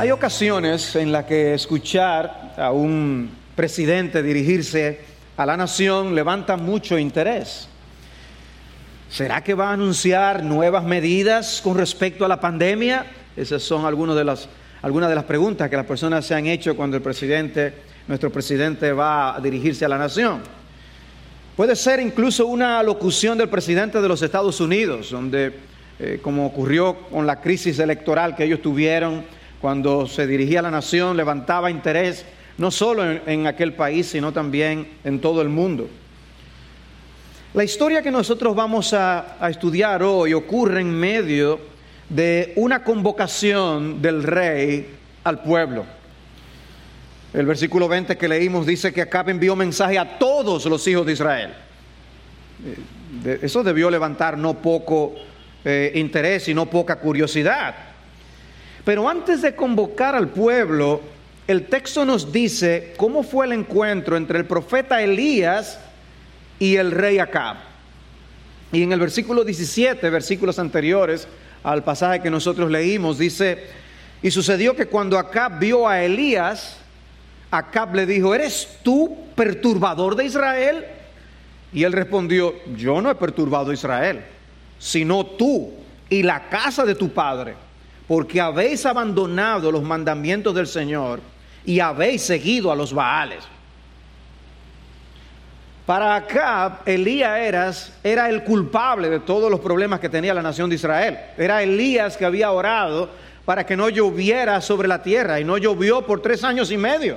Hay ocasiones en las que escuchar a un presidente dirigirse a la nación levanta mucho interés. ¿Será que va a anunciar nuevas medidas con respecto a la pandemia? Esas son algunas de las, algunas de las preguntas que las personas se han hecho cuando el presidente, nuestro presidente va a dirigirse a la nación. Puede ser incluso una locución del presidente de los Estados Unidos, donde, eh, como ocurrió con la crisis electoral que ellos tuvieron, cuando se dirigía a la nación, levantaba interés no solo en, aquel país, sino también en todo el mundo. La historia que nosotros vamos a, estudiar hoy ocurre en medio de una convocación del rey al pueblo. El versículo 20 que leímos dice que Acab envió mensaje a todos los hijos de Israel. Eso debió levantar no poco eh, interés y no poca curiosidad. Pero antes de convocar al pueblo, el texto nos dice cómo fue el encuentro entre el profeta Elías y el rey Acab. Y en el versículo 17, versículos anteriores al pasaje que nosotros leímos, dice, y sucedió que cuando Acab vio a Elías, Acab le dijo, ¿eres tú perturbador de Israel? Y él respondió, yo no he perturbado a Israel, sino tú y la casa de tu padre porque habéis abandonado los mandamientos del Señor y habéis seguido a los Baales. Para Acab, Elías eras, era el culpable de todos los problemas que tenía la nación de Israel. Era Elías que había orado para que no lloviera sobre la tierra y no llovió por tres años y medio.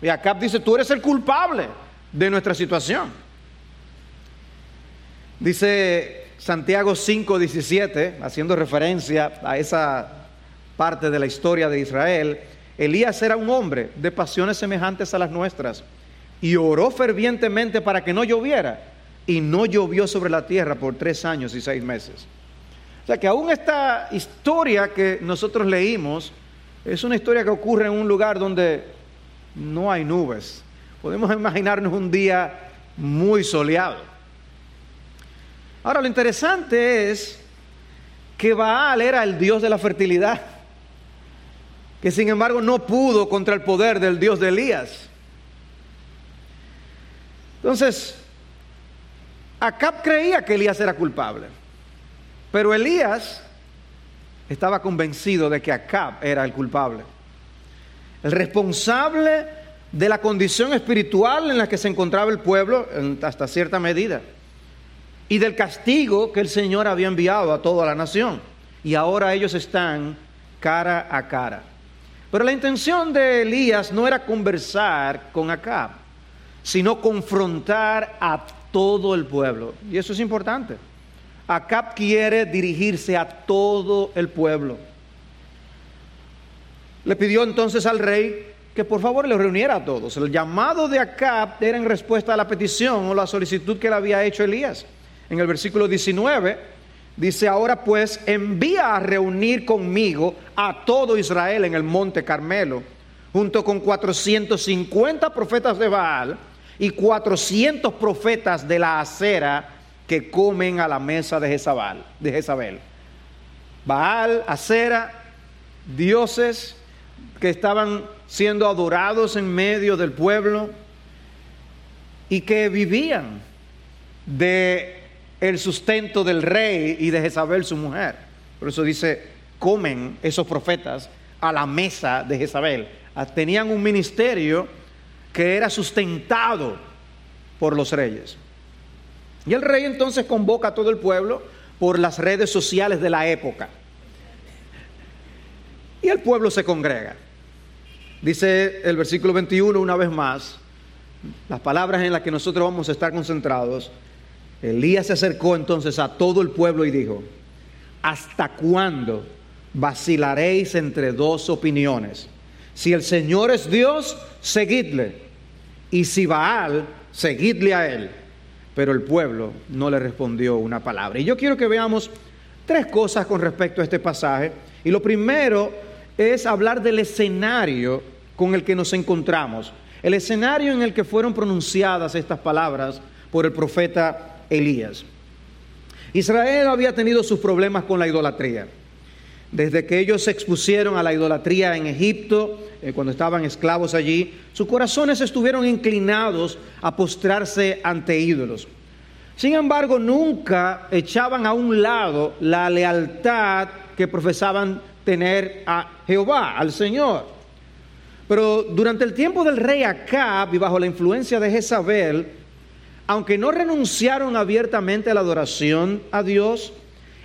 Y Acab dice, tú eres el culpable de nuestra situación. Dice Santiago 5:17, haciendo referencia a esa parte de la historia de Israel, Elías era un hombre de pasiones semejantes a las nuestras y oró fervientemente para que no lloviera y no llovió sobre la tierra por tres años y seis meses. O sea que aún esta historia que nosotros leímos es una historia que ocurre en un lugar donde no hay nubes. Podemos imaginarnos un día muy soleado. Ahora, lo interesante es que Baal era el dios de la fertilidad, que sin embargo no pudo contra el poder del dios de Elías. Entonces, Acab creía que Elías era culpable, pero Elías estaba convencido de que Acab era el culpable, el responsable de la condición espiritual en la que se encontraba el pueblo hasta cierta medida y del castigo que el Señor había enviado a toda la nación. Y ahora ellos están cara a cara. Pero la intención de Elías no era conversar con Acab, sino confrontar a todo el pueblo. Y eso es importante. Acab quiere dirigirse a todo el pueblo. Le pidió entonces al rey que por favor le reuniera a todos. El llamado de Acab era en respuesta a la petición o la solicitud que le había hecho Elías en el versículo 19, dice, ahora pues envía a reunir conmigo a todo Israel en el monte Carmelo, junto con 450 profetas de Baal y 400 profetas de la acera que comen a la mesa de Jezabel. De Jezabel. Baal, acera, dioses que estaban siendo adorados en medio del pueblo y que vivían de el sustento del rey y de Jezabel su mujer. Por eso dice, comen esos profetas a la mesa de Jezabel. Ah, tenían un ministerio que era sustentado por los reyes. Y el rey entonces convoca a todo el pueblo por las redes sociales de la época. Y el pueblo se congrega. Dice el versículo 21 una vez más, las palabras en las que nosotros vamos a estar concentrados. Elías se acercó entonces a todo el pueblo y dijo, ¿hasta cuándo vacilaréis entre dos opiniones? Si el Señor es Dios, seguidle. Y si Baal, seguidle a él. Pero el pueblo no le respondió una palabra. Y yo quiero que veamos tres cosas con respecto a este pasaje. Y lo primero es hablar del escenario con el que nos encontramos. El escenario en el que fueron pronunciadas estas palabras por el profeta Elías. Israel había tenido sus problemas con la idolatría. Desde que ellos se expusieron a la idolatría en Egipto, eh, cuando estaban esclavos allí, sus corazones estuvieron inclinados a postrarse ante ídolos. Sin embargo, nunca echaban a un lado la lealtad que profesaban tener a Jehová, al Señor. Pero durante el tiempo del rey Acab y bajo la influencia de Jezabel, aunque no renunciaron abiertamente a la adoración a Dios,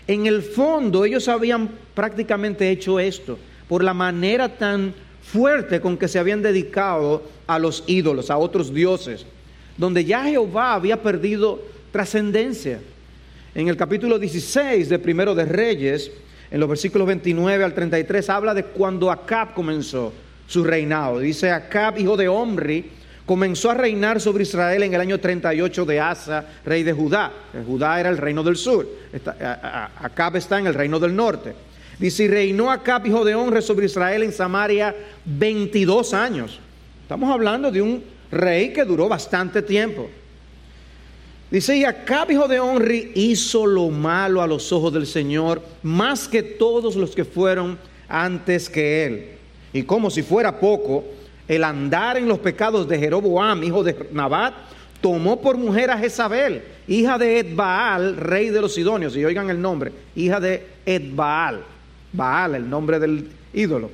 en el fondo ellos habían prácticamente hecho esto por la manera tan fuerte con que se habían dedicado a los ídolos, a otros dioses, donde ya Jehová había perdido trascendencia. En el capítulo 16 de Primero de Reyes, en los versículos 29 al 33, habla de cuando Acab comenzó su reinado. Dice Acab, hijo de Omri, comenzó a reinar sobre Israel en el año 38 de Asa, rey de Judá. Judá era el reino del sur. Acab está en el reino del norte. Dice, y reinó Acab, hijo de Omri, sobre Israel en Samaria 22 años. Estamos hablando de un rey que duró bastante tiempo. Dice, y Acab, hijo de Omri, hizo lo malo a los ojos del Señor, más que todos los que fueron antes que él y como si fuera poco, el andar en los pecados de Jeroboam, hijo de Nabat, tomó por mujer a Jezabel, hija de Edbaal, rey de los Sidonios, y oigan el nombre, hija de Edbaal, Baal, el nombre del ídolo.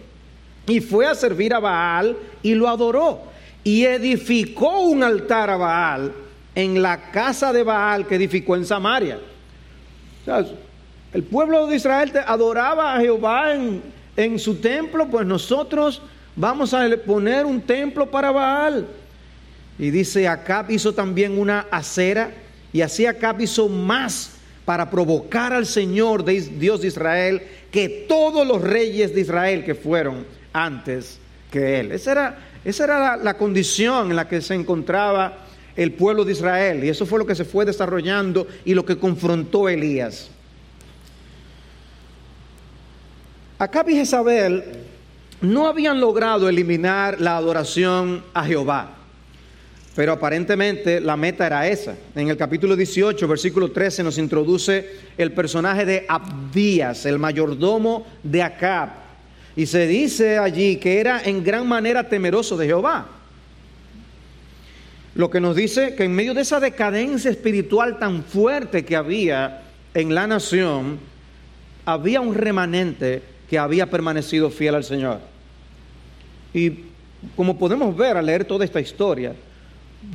Y fue a servir a Baal y lo adoró. Y edificó un altar a Baal en la casa de Baal que edificó en Samaria. el pueblo de Israel adoraba a Jehová en, en su templo, pues nosotros vamos a poner un templo para Baal. Y dice, Acab hizo también una acera, y así Acab hizo más para provocar al Señor Dios de Israel que todos los reyes de Israel que fueron antes que él. Esa era, esa era la, la condición en la que se encontraba el pueblo de Israel, y eso fue lo que se fue desarrollando y lo que confrontó Elías. Acab y Jezabel no habían logrado eliminar la adoración a Jehová, pero aparentemente la meta era esa. En el capítulo 18, versículo 13, nos introduce el personaje de Abdías, el mayordomo de Acab, y se dice allí que era en gran manera temeroso de Jehová. Lo que nos dice que en medio de esa decadencia espiritual tan fuerte que había en la nación, había un remanente que había permanecido fiel al Señor. Y como podemos ver al leer toda esta historia,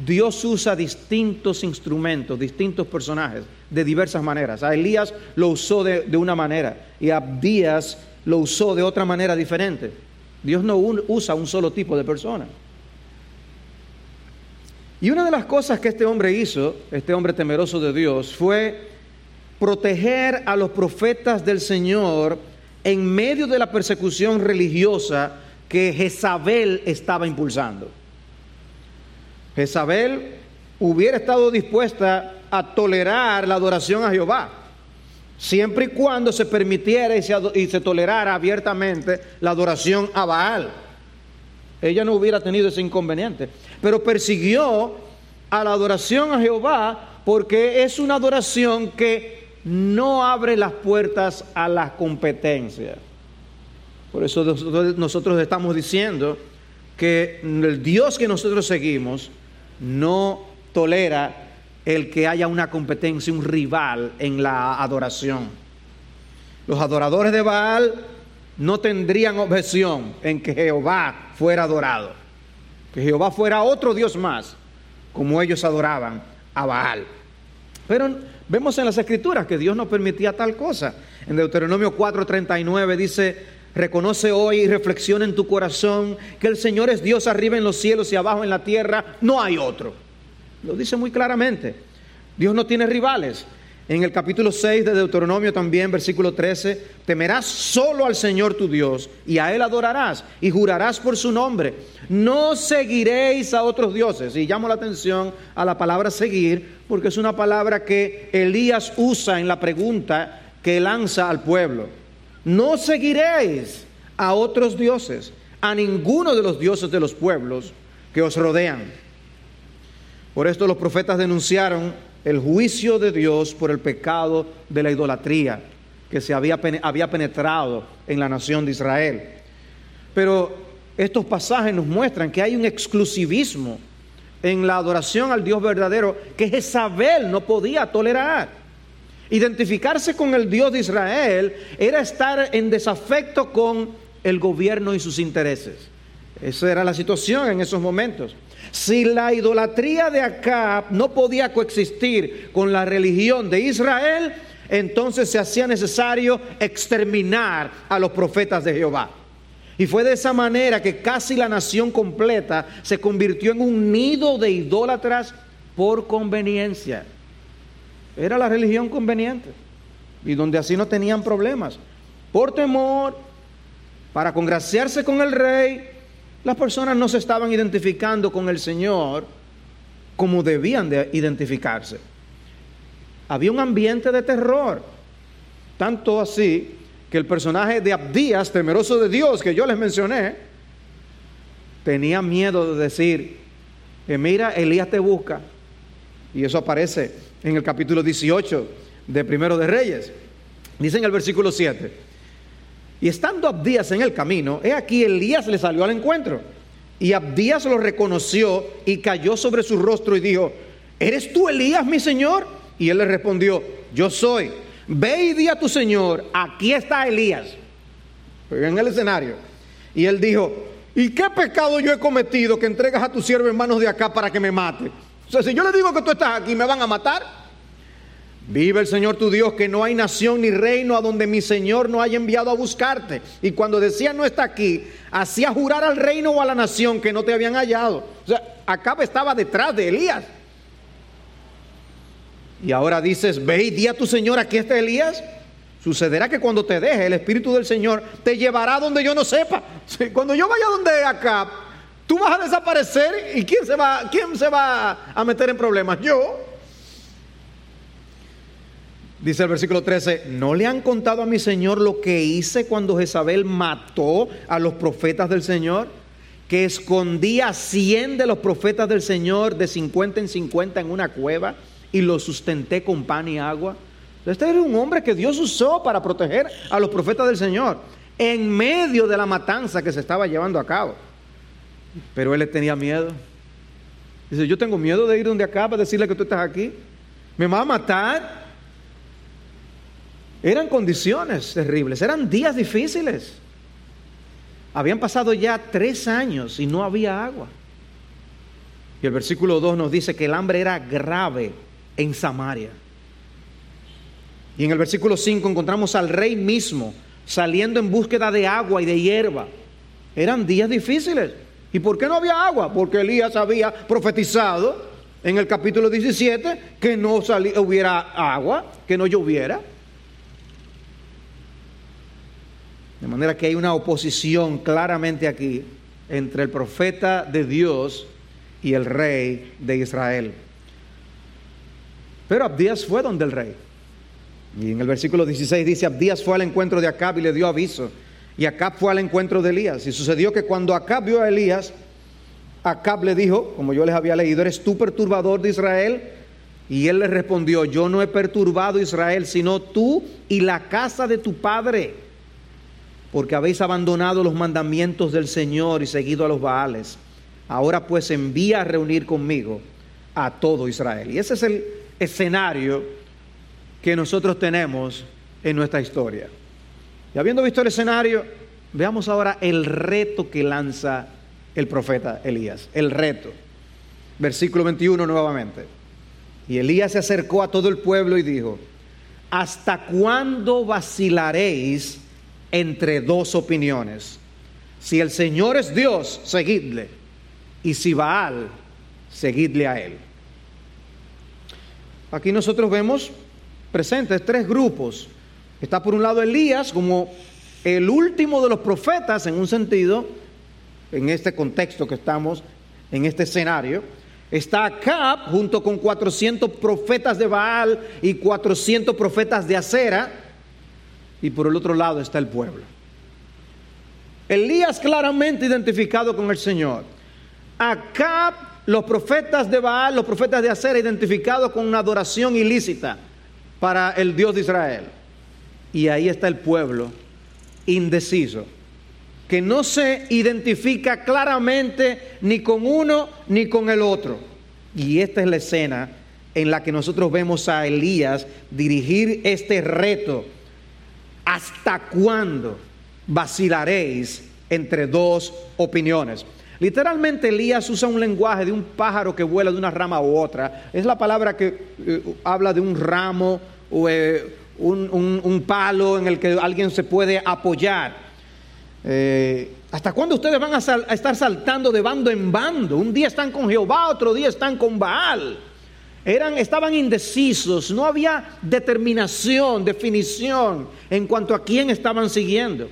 Dios usa distintos instrumentos, distintos personajes, de diversas maneras. A Elías lo usó de, una manera y a Abdías lo usó de otra manera diferente. Dios no usa un solo tipo de persona. Y una de las cosas que este hombre hizo, este hombre temeroso de Dios, fue proteger a los profetas del Señor en medio de la persecución religiosa que Jezabel estaba impulsando. Jezabel hubiera estado dispuesta a tolerar la adoración a Jehová, siempre y cuando se permitiera y se, tolerara abiertamente la adoración a Baal. Ella no hubiera tenido ese inconveniente, pero persiguió a la adoración a Jehová porque es una adoración que no abre las puertas a la competencia. Por eso nosotros estamos diciendo que el Dios que nosotros seguimos no tolera el que haya una competencia, un rival en la adoración. Los adoradores de Baal no tendrían objeción en que Jehová fuera adorado, que Jehová fuera otro Dios más, como ellos adoraban a Baal. Pero vemos en las escrituras que Dios no permitía tal cosa. En Deuteronomio 4:39 dice, reconoce hoy y reflexiona en tu corazón que el Señor es Dios arriba en los cielos y abajo en la tierra, no hay otro. Lo dice muy claramente. Dios no tiene rivales. En el capítulo 6 de Deuteronomio también, versículo 13, temerás solo al Señor tu Dios y a Él adorarás y jurarás por su nombre. No seguiréis a otros dioses. Y llamo la atención a la palabra seguir porque es una palabra que Elías usa en la pregunta que lanza al pueblo. No seguiréis a otros dioses, a ninguno de los dioses de los pueblos que os rodean. Por esto los profetas denunciaron el juicio de Dios por el pecado de la idolatría que se había, había penetrado en la nación de Israel. Pero estos pasajes nos muestran que hay un exclusivismo en la adoración al Dios verdadero que Jezabel no podía tolerar. Identificarse con el Dios de Israel era estar en desafecto con el gobierno y sus intereses. Esa era la situación en esos momentos. Si la idolatría de Acab no podía coexistir con la religión de Israel, entonces se hacía necesario exterminar a los profetas de Jehová. Y fue de esa manera que casi la nación completa se convirtió en un nido de idólatras por conveniencia. Era la religión conveniente y donde así no tenían problemas. Por temor, para congraciarse con el rey, las personas no se estaban identificando con el Señor como debían de identificarse. Había un ambiente de terror, tanto así que el personaje de Abdías, temeroso de Dios, que yo les mencioné, tenía miedo de decir, mira, Elías te busca. Y eso aparece en el capítulo 18 de Primero de Reyes. Dice en el versículo 7, y estando Abdías en el camino, he aquí Elías le salió al encuentro. Y Abdías lo reconoció y cayó sobre su rostro y dijo, ¿eres tú Elías, mi señor? Y él le respondió, yo soy. Ve y di a tu señor, aquí está Elías. En el escenario. Y él dijo, ¿y qué pecado yo he cometido que entregas a tu siervo en manos de acá para que me mate? O sea, si yo le digo que tú estás aquí, ¿me van a matar? Vive el Señor tu Dios, que no hay nación ni reino a donde mi Señor no haya enviado a buscarte. Y cuando decía no está aquí, hacía jurar al reino o a la nación que no te habían hallado. O sea, Acab estaba detrás de Elías. Y ahora dices, ve y di a tu Señor, aquí está Elías. Sucederá que cuando te deje el Espíritu del Señor te llevará donde yo no sepa. Cuando yo vaya donde Acab, tú vas a desaparecer y ¿quién se va, quién se va a meter en problemas? Yo. Dice el versículo 13, ¿no le han contado a mi Señor lo que hice cuando Jezabel mató a los profetas del Señor? Que escondía a 100 de los profetas del Señor de 50 en 50 en una cueva y los sustenté con pan y agua. Este era un hombre que Dios usó para proteger a los profetas del Señor en medio de la matanza que se estaba llevando a cabo. Pero él le tenía miedo. Dice, yo tengo miedo de ir donde acaba, decirle que tú estás aquí. Me va a matar. Eran condiciones terribles, eran días difíciles. Habían pasado ya tres años y no había agua. Y el versículo 2 nos dice que el hambre era grave en Samaria. Y en el versículo 5 encontramos al rey mismo saliendo en búsqueda de agua y de hierba. Eran días difíciles. ¿Y por qué no había agua? Porque Elías había profetizado en el capítulo 17 que no hubiera agua, que no lloviera. De manera que hay una oposición claramente aquí entre el profeta de Dios y el rey de Israel. Pero Abdías fue donde el rey. Y en el versículo 16 dice, Abdías fue al encuentro de Acab y le dio aviso. Y Acab fue al encuentro de Elías. Y sucedió que cuando Acab vio a Elías, Acab le dijo, como yo les había leído, ¿eres tú perturbador de Israel? Y él le respondió, yo no he perturbado Israel, sino tú y la casa de tu padre. Porque habéis abandonado los mandamientos del Señor y seguido a los Baales. Ahora pues envía a reunir conmigo a todo Israel. Y ese es el escenario que nosotros tenemos en nuestra historia. Y habiendo visto el escenario, veamos ahora el reto que lanza el profeta Elías. El reto. Versículo 21 nuevamente. Y Elías se acercó a todo el pueblo y dijo, ¿hasta cuándo vacilaréis entre dos opiniones? Si el Señor es Dios, seguidle. Y si Baal, seguidle a él. Aquí nosotros vemos presentes tres grupos. Está por un lado Elías como el último de los profetas en un sentido, en este contexto que estamos, en este escenario. Está Acab junto con 400 profetas de Baal y 400 profetas de Acera. Y por el otro lado está el pueblo. Elías claramente identificado con el Señor. Acab, los profetas de Baal, los profetas de Acera identificados con una adoración ilícita para el Dios de Israel. Y ahí está el pueblo indeciso que no se identifica claramente ni con uno ni con el otro. Y esta es la escena en la que nosotros vemos a Elías dirigir este reto. ¿Hasta cuándo vacilaréis entre dos opiniones? Literalmente Elías usa un lenguaje de un pájaro que vuela de una rama u otra. Es la palabra que eh, habla de un ramo o eh, un, palo en el que alguien se puede apoyar. Eh, ¿Hasta cuándo ustedes van a, estar saltando de bando en bando? Un día están con Jehová, otro día están con Baal. Eran, estaban indecisos, no había determinación, definición en cuanto a quién estaban siguiendo.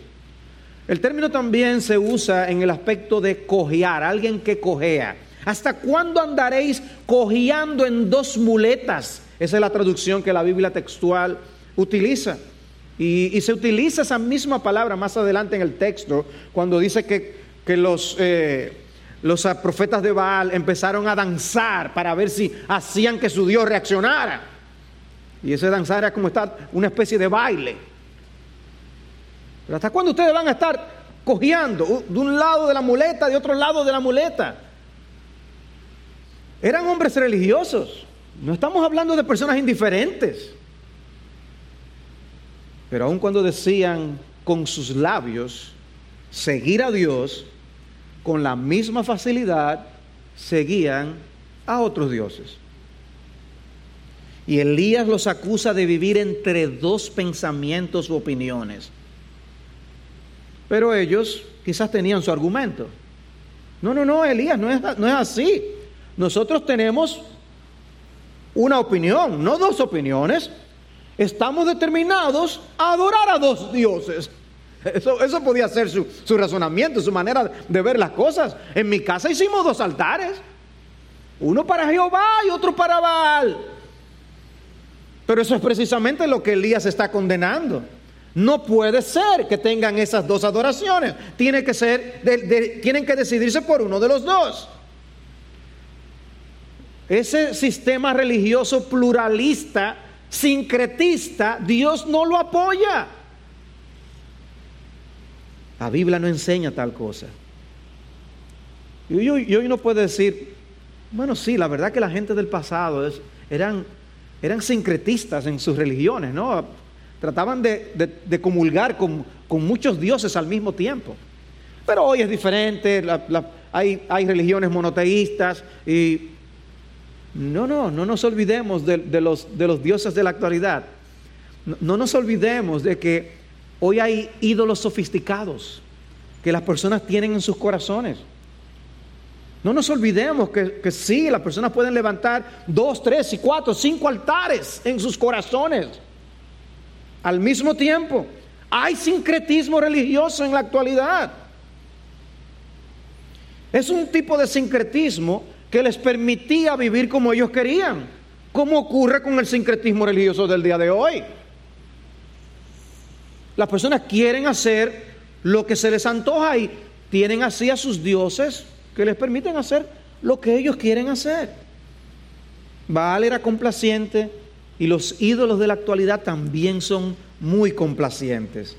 El término también se usa en el aspecto de cojear, alguien que cojea. ¿Hasta cuándo andaréis cojeando en dos muletas? Esa es la traducción que la Biblia textual utiliza. Y, se utiliza esa misma palabra más adelante en el texto, cuando dice que, los, eh, los profetas de Baal empezaron a danzar para ver si hacían que su Dios reaccionara. Y ese danzar era como estar una especie de baile. Pero ¿hasta cuándo ustedes van a estar cojeando de un lado de la muleta, de otro lado de la muleta? Eran hombres religiosos. No estamos hablando de personas indiferentes. Pero aun cuando decían con sus labios seguir a Dios, con la misma facilidad seguían a otros dioses. Y Elías los acusa de vivir entre dos pensamientos u opiniones. Pero ellos quizás tenían su argumento. No, no, no, Elías, no es, no es así. Nosotros tenemos una opinión, no dos opiniones estamos determinados a adorar a dos dioses. Eso, eso podía ser su, su, razonamiento, su manera de ver las cosas. En mi casa hicimos dos altares. Uno para Jehová y otro para Baal. Pero eso es precisamente lo que Elías está condenando. No puede ser que tengan esas dos adoraciones. Tiene que ser, tienen que decidirse por uno de los dos. Ese sistema religioso pluralista sincretista, Dios no lo apoya. La Biblia no enseña tal cosa. Y hoy, no puede decir, bueno, sí, la verdad que la gente del pasado eran, eran sincretistas en sus religiones, ¿no? Trataban de, comulgar con, muchos dioses al mismo tiempo. Pero hoy es diferente, hay, hay religiones monoteístas y no, no, no nos olvidemos de, los, de los, dioses de la actualidad. No, nos olvidemos de que hoy hay ídolos sofisticados que las personas tienen en sus corazones. No nos olvidemos que, que sí, las personas pueden levantar dos, tres y cuatro, cinco altares en sus corazones al mismo tiempo. Hay sincretismo religioso en la actualidad. Es un tipo de sincretismo que les permitía vivir como ellos querían, como ocurre con el sincretismo religioso del día de hoy. Las personas quieren hacer lo que se les antoja y tienen así a sus dioses que les permiten hacer lo que ellos quieren hacer. Baal era complaciente y los ídolos de la actualidad también son muy complacientes.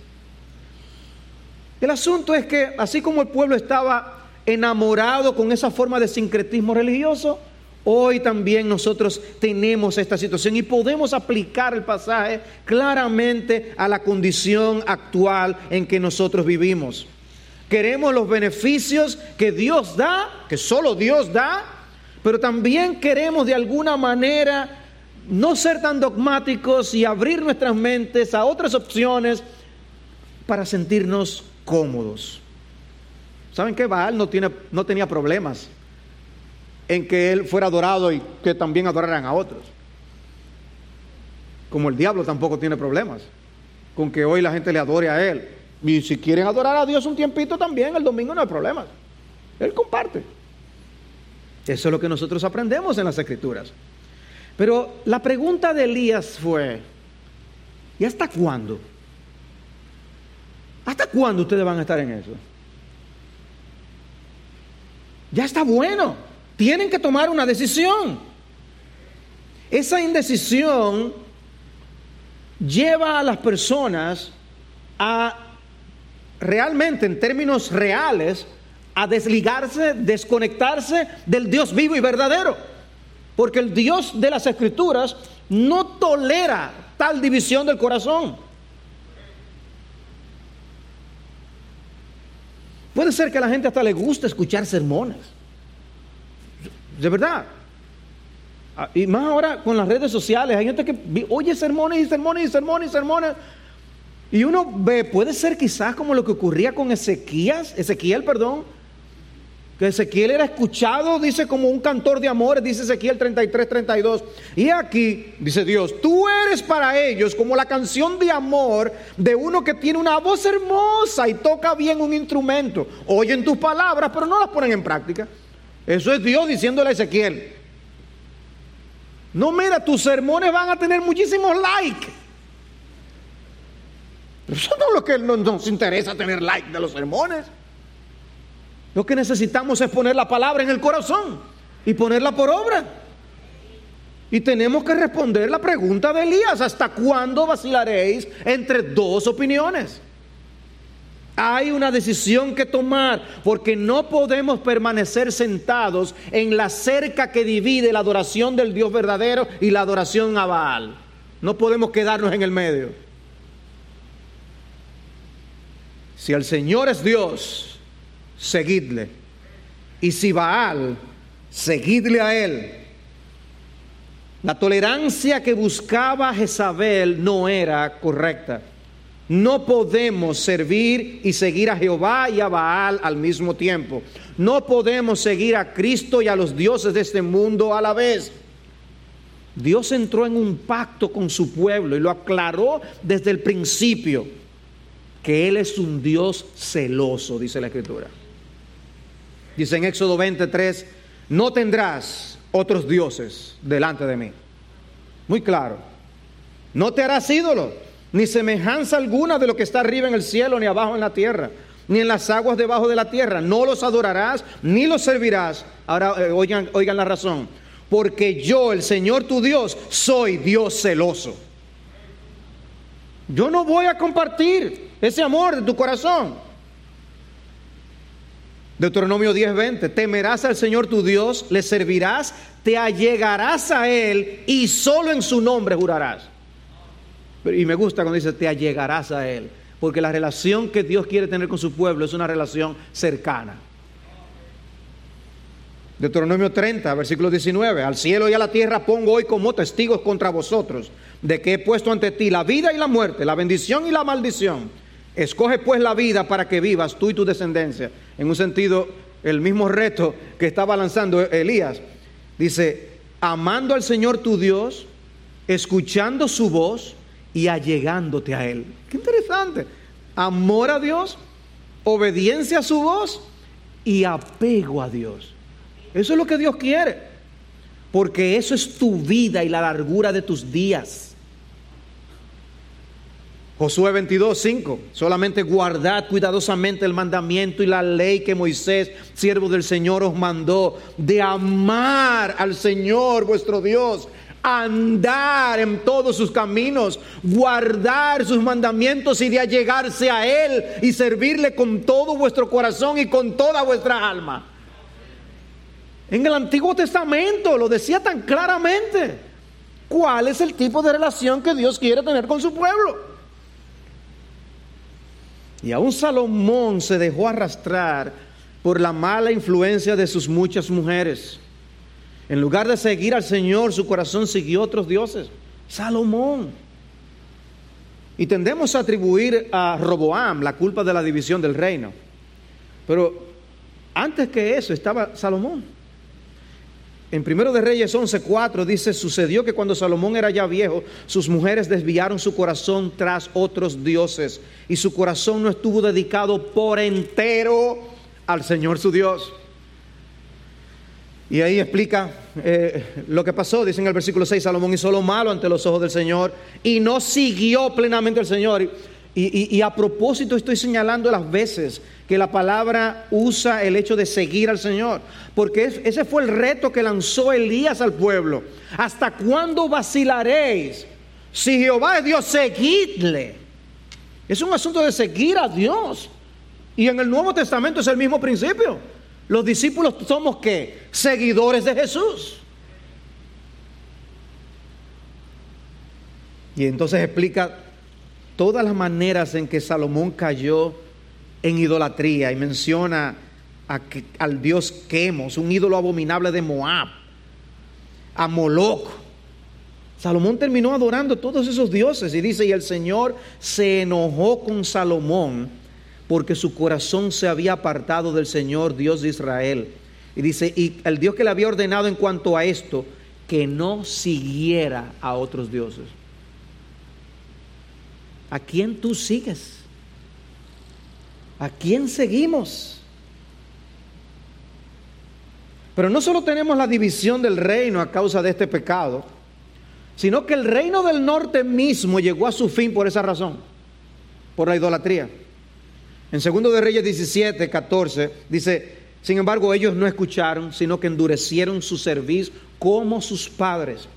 El asunto es que así como el pueblo estaba enamorado con esa forma de sincretismo religioso, hoy también nosotros tenemos esta situación y podemos aplicar el pasaje claramente a la condición actual en que nosotros vivimos. Queremos los beneficios que Dios da, que solo Dios da, pero también queremos de alguna manera no ser tan dogmáticos y abrir nuestras mentes a otras opciones para sentirnos cómodos. ¿Saben que Baal no, tiene, no tenía problemas en que él fuera adorado y que también adoraran a otros? Como el diablo tampoco tiene problemas con que hoy la gente le adore a él. Y si quieren adorar a Dios un tiempito también, el domingo no hay problema. Él comparte. Eso es lo que nosotros aprendemos en las escrituras. Pero la pregunta de Elías fue, ¿y hasta cuándo? ¿Hasta cuándo ustedes van a estar en eso? Ya está bueno. Tienen que tomar una decisión. Esa indecisión lleva a las personas a realmente, en términos reales, a desligarse, desconectarse del Dios vivo y verdadero. Porque el Dios de las Escrituras no tolera tal división del corazón. Puede ser que a la gente hasta le guste escuchar sermones. De verdad. Ah, y más ahora con las redes sociales, hay gente que oye sermones y sermones y sermones y sermones. Y uno ve, puede ser quizás como lo que ocurría con Ezequías, Ezequiel, perdón, que Ezequiel era escuchado, dice, como un cantor de amores, dice Ezequiel 33, 32. Y aquí, dice Dios, tú eres para ellos como la canción de amor de uno que tiene una voz hermosa y toca bien un instrumento. Oyen tus palabras, pero no las ponen en práctica. Eso es Dios diciéndole a Ezequiel. No, mira, tus sermones van a tener muchísimos likes. Eso no es lo que nos interesa tener like de los sermones. Lo que necesitamos es poner la palabra en el corazón y ponerla por obra. Y tenemos que responder la pregunta de Elías, ¿hasta cuándo vacilaréis entre dos opiniones? Hay una decisión que tomar porque no podemos permanecer sentados en la cerca que divide la adoración del Dios verdadero y la adoración a Baal. No podemos quedarnos en el medio. Si el Señor es Dios, seguidle. Y si Baal, seguidle a él. La tolerancia que buscaba Jezabel no era correcta. No podemos servir y seguir a Jehová y a Baal al mismo tiempo. No podemos seguir a Cristo y a los dioses de este mundo a la vez. Dios entró en un pacto con su pueblo y lo aclaró desde el principio, que Él es un Dios celoso, dice la Escritura. Dice en Éxodo 23, no tendrás otros dioses delante de mí. Muy claro. No te harás ídolo, ni semejanza alguna de lo que está arriba en el cielo, ni abajo en la tierra, ni en las aguas debajo de la tierra. No los adorarás, ni los servirás. Ahora eh, oigan, oigan la razón. Porque yo, el Señor tu Dios, soy Dios celoso. Yo no voy a compartir ese amor de tu corazón. Deuteronomio 10:20, temerás al Señor tu Dios, le servirás, te allegarás a Él y solo en su nombre jurarás. Y me gusta cuando dice, te allegarás a Él, porque la relación que Dios quiere tener con su pueblo es una relación cercana. Deuteronomio 30, versículo 19, al cielo y a la tierra pongo hoy como testigos contra vosotros, de que he puesto ante ti la vida y la muerte, la bendición y la maldición. Escoge pues la vida para que vivas tú y tu descendencia. En un sentido, el mismo reto que estaba lanzando Elías. Dice, amando al Señor tu Dios, escuchando su voz y allegándote a Él. Qué interesante. Amor a Dios, obediencia a su voz y apego a Dios. Eso es lo que Dios quiere. Porque eso es tu vida y la largura de tus días. Josué 22, 5. Solamente guardad cuidadosamente el mandamiento y la ley que Moisés, siervo del Señor, os mandó de amar al Señor vuestro Dios, andar en todos sus caminos, guardar sus mandamientos y de allegarse a Él y servirle con todo vuestro corazón y con toda vuestra alma. En el Antiguo Testamento lo decía tan claramente. ¿Cuál es el tipo de relación que Dios quiere tener con su pueblo? Y aún Salomón se dejó arrastrar por la mala influencia de sus muchas mujeres. En lugar de seguir al Señor, su corazón siguió otros dioses. Salomón. Y tendemos a atribuir a Roboam la culpa de la división del reino. Pero antes que eso estaba Salomón. En Primero de Reyes 11:4 dice, sucedió que cuando Salomón era ya viejo, sus mujeres desviaron su corazón tras otros dioses y su corazón no estuvo dedicado por entero al Señor su Dios. Y ahí explica eh, lo que pasó, dice en el versículo 6, Salomón hizo lo malo ante los ojos del Señor y no siguió plenamente al Señor. Y, a propósito estoy señalando las veces que la palabra usa el hecho de seguir al Señor, porque ese fue el reto que lanzó Elías al pueblo. ¿Hasta cuándo vacilaréis? Si Jehová es Dios, seguidle. Es un asunto de seguir a Dios. Y en el Nuevo Testamento es el mismo principio. Los discípulos somos qué? Seguidores de Jesús. Y entonces explica todas las maneras en que Salomón cayó en idolatría y menciona al dios Quemos, un ídolo abominable de Moab, a Moloch. Salomón terminó adorando todos esos dioses y dice, y el Señor se enojó con Salomón porque su corazón se había apartado del Señor Dios de Israel. Y dice, y el Dios que le había ordenado en cuanto a esto, que no siguiera a otros dioses. ¿A quién tú sigues? ¿A quién seguimos? Pero no solo tenemos la división del reino a causa de este pecado, sino que el reino del norte mismo llegó a su fin por esa razón, por la idolatría. En segundo de Reyes 17, 14, dice, sin embargo ellos no escucharon, sino que endurecieron su servicio como sus padres,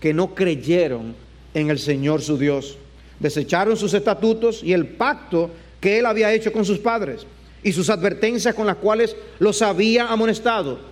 que no creyeron en el Señor su Dios. Desecharon sus estatutos y el pacto que él había hecho con sus padres y sus advertencias con las cuales los había amonestado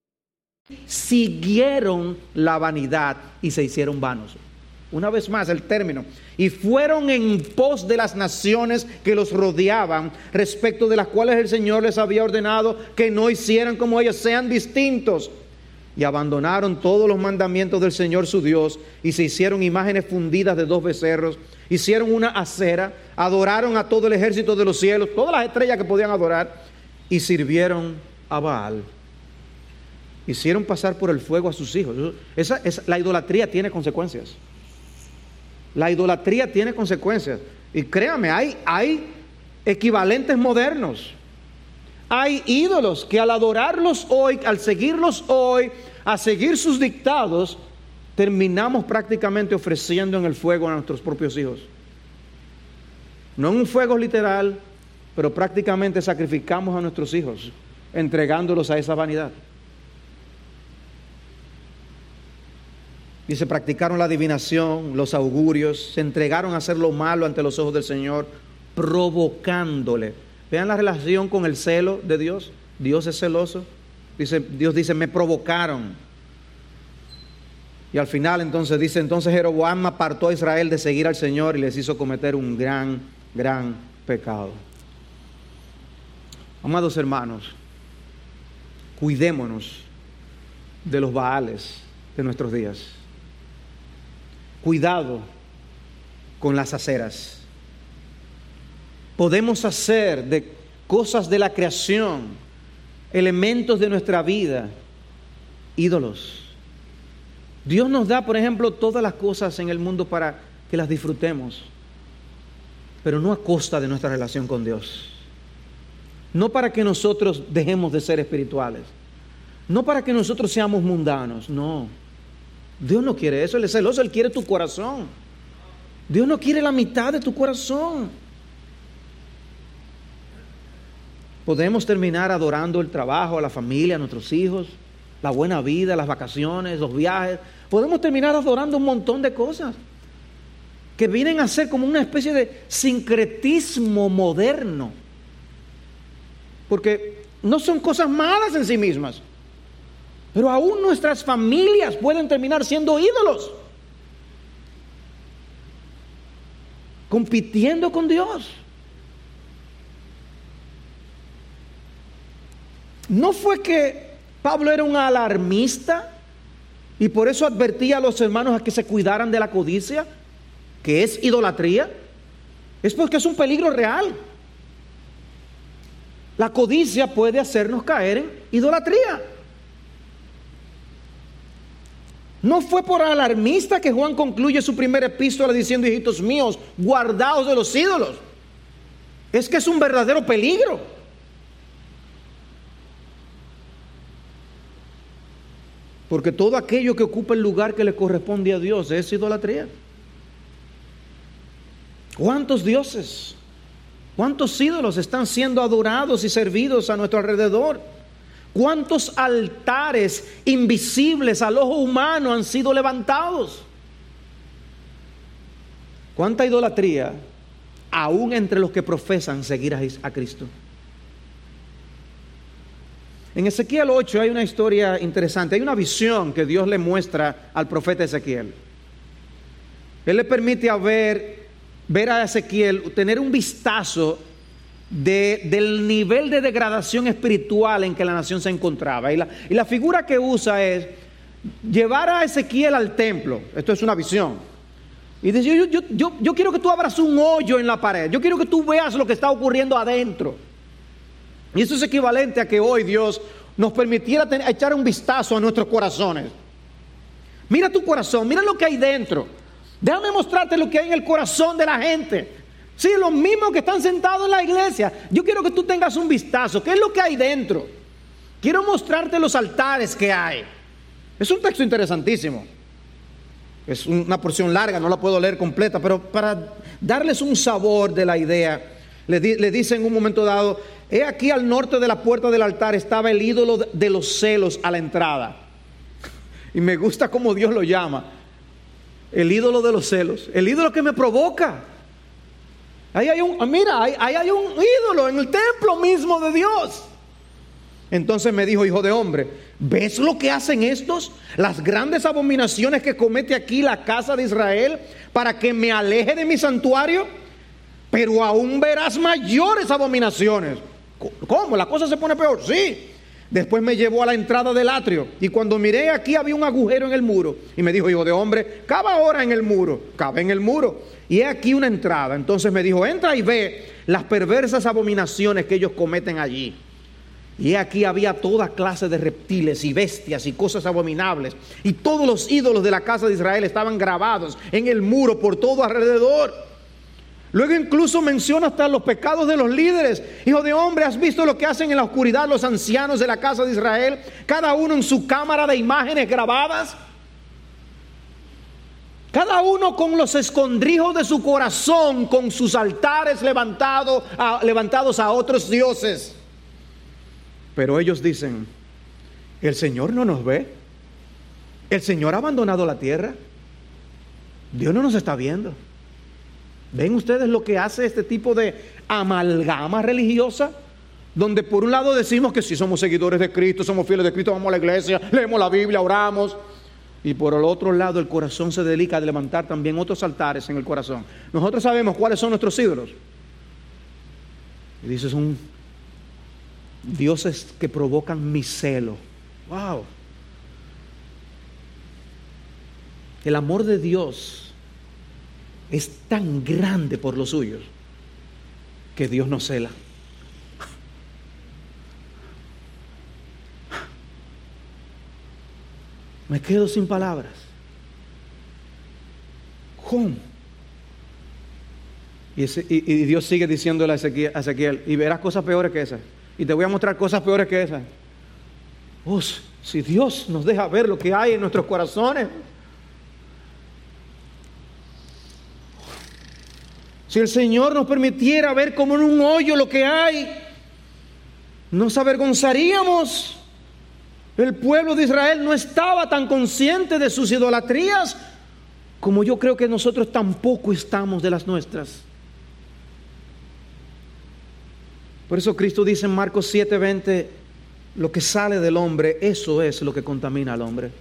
siguieron la vanidad y se hicieron vanos. Una vez más el término. Y fueron en pos de las naciones que los rodeaban, respecto de las cuales el Señor les había ordenado que no hicieran como ellos, sean distintos. Y abandonaron todos los mandamientos del Señor su Dios y se hicieron imágenes fundidas de dos becerros. Hicieron una acera, adoraron a todo el ejército de los cielos, todas las estrellas que podían adorar, y sirvieron a Baal hicieron pasar por el fuego a sus hijos. Esa, la idolatría tiene consecuencias. La idolatría tiene consecuencias. Y créame, hay, hay equivalentes modernos. Hay ídolos que al adorarlos hoy, al seguirlos hoy, a seguir sus dictados, terminamos prácticamente ofreciendo en el fuego a nuestros propios hijos. No en un fuego literal, pero prácticamente sacrificamos a nuestros hijos, entregándolos a esa vanidad. Se practicaron la adivinación, los augurios, se entregaron a hacer lo malo ante los ojos del Señor, provocándole. Vean la relación con el celo de Dios. Dios es celoso. Dice, Dios dice, me provocaron. Y al final entonces dice, entonces Jeroboam apartó a Israel de seguir al Señor y les hizo cometer un gran, gran pecado. Amados hermanos, cuidémonos de los baales de nuestros días cuidado con las aceras. Podemos hacer de cosas de la creación, elementos de nuestra vida, ídolos. Dios nos da, por ejemplo, todas las cosas en el mundo para que las disfrutemos, pero no a costa de nuestra relación con Dios. No para que nosotros dejemos de ser espirituales. No para que nosotros seamos mundanos, no. Dios no quiere eso, Él es celoso, Él quiere tu corazón. Dios no quiere la mitad de tu corazón. Podemos terminar adorando el trabajo, a la familia, a nuestros hijos, la buena vida, las vacaciones, los viajes. Podemos terminar adorando un montón de cosas que vienen a ser como una especie de sincretismo moderno. Porque no son cosas malas en sí mismas. Pero aún nuestras familias pueden terminar siendo ídolos. Compitiendo con Dios. No fue que Pablo era un alarmista y por eso advertía a los hermanos a que se cuidaran de la codicia, que es idolatría. Es porque es un peligro real. La codicia puede hacernos caer en idolatría. No fue por alarmista que Juan concluye su primera epístola diciendo, hijitos míos, guardaos de los ídolos. Es que es un verdadero peligro. Porque todo aquello que ocupa el lugar que le corresponde a Dios es idolatría. ¿Cuántos dioses, cuántos ídolos están siendo adorados y servidos a nuestro alrededor? ¿Cuántos altares invisibles al ojo humano han sido levantados? ¿Cuánta idolatría aún entre los que profesan seguir a, Cristo? En Ezequiel 8 hay una historia interesante, hay una visión que Dios le muestra al profeta Ezequiel. Él le permite a ver, ver a Ezequiel, tener un vistazo del nivel de degradación espiritual en que la nación se encontraba. Y la, y la figura que usa es llevar a Ezequiel al templo. Esto es una visión. Y dice, yo, yo, yo, yo, quiero que tú abras un hoyo en la pared. Yo quiero que tú veas lo que está ocurriendo adentro. Y eso es equivalente a que hoy Dios nos permitiera echar un vistazo a nuestros corazones. Mira tu corazón, mira lo que hay dentro. Déjame mostrarte lo que hay en el corazón de la gente. Sí, los mismos que están sentados en la iglesia. Yo quiero que tú tengas un vistazo. ¿Qué es lo que hay dentro? Quiero mostrarte los altares que hay. Es un texto interesantísimo. Es una porción larga, no la puedo leer completa, pero para darles un sabor de la idea, le, le dice en un momento dado, he aquí al norte de la puerta del altar estaba el ídolo de los celos a la entrada. Y me gusta cómo Dios lo llama. El ídolo de los celos. El ídolo que me provoca. Ahí hay un, mira, ahí, hay un ídolo en el templo mismo de Dios. Entonces me dijo, hijo de hombre, ¿ves lo que hacen estos? Las grandes abominaciones que comete aquí la casa de Israel para que me aleje de mi santuario. Pero aún verás mayores abominaciones. ¿Cómo? ¿La cosa se pone peor? Sí. Después me llevó a la entrada del atrio y cuando miré aquí había un agujero en el muro y me dijo, hijo de hombre, cava ahora en el muro, cabe en el muro. Y he aquí una entrada. Entonces me dijo, entra y ve las perversas abominaciones que ellos cometen allí. Y he aquí había toda clase de reptiles y bestias y cosas abominables. Y todos los ídolos de la casa de Israel estaban grabados en el muro por todo alrededor. Luego incluso menciona hasta los pecados de los líderes. Hijo de hombre, ¿has visto lo que hacen en la oscuridad los ancianos de la casa de Israel? Cada uno en su cámara de imágenes grabadas. Cada uno con los escondrijos de su corazón, con sus altares levantados a, levantados a otros dioses. Pero ellos dicen, el Señor no nos ve. El Señor ha abandonado la tierra. Dios no nos está viendo. ¿Ven ustedes lo que hace este tipo de amalgama religiosa? Donde por un lado decimos que si somos seguidores de Cristo, somos fieles de Cristo, vamos a la iglesia, leemos la Biblia, oramos. Y por el otro lado el corazón se dedica a levantar también otros altares en el corazón. Nosotros sabemos cuáles son nuestros ídolos. Y dice, son dioses que provocan mi celo. Wow. El amor de Dios es tan grande por los suyos que Dios nos cela. Me quedo sin palabras. ¿Cómo? Y, Dios sigue diciéndole a Ezequiel, y verás cosas peores que esas. Y te voy a mostrar cosas peores que esas. Oh, si Dios nos deja ver lo que hay en nuestros corazones. Si el Señor nos permitiera ver como en un hoyo lo que hay, nos avergonzaríamos. El pueblo de Israel no estaba tan consciente de sus idolatrías como yo creo que nosotros tampoco estamos de las nuestras. Por eso Cristo dice en Marcos 7:20, lo que sale del hombre, eso es lo que contamina al hombre.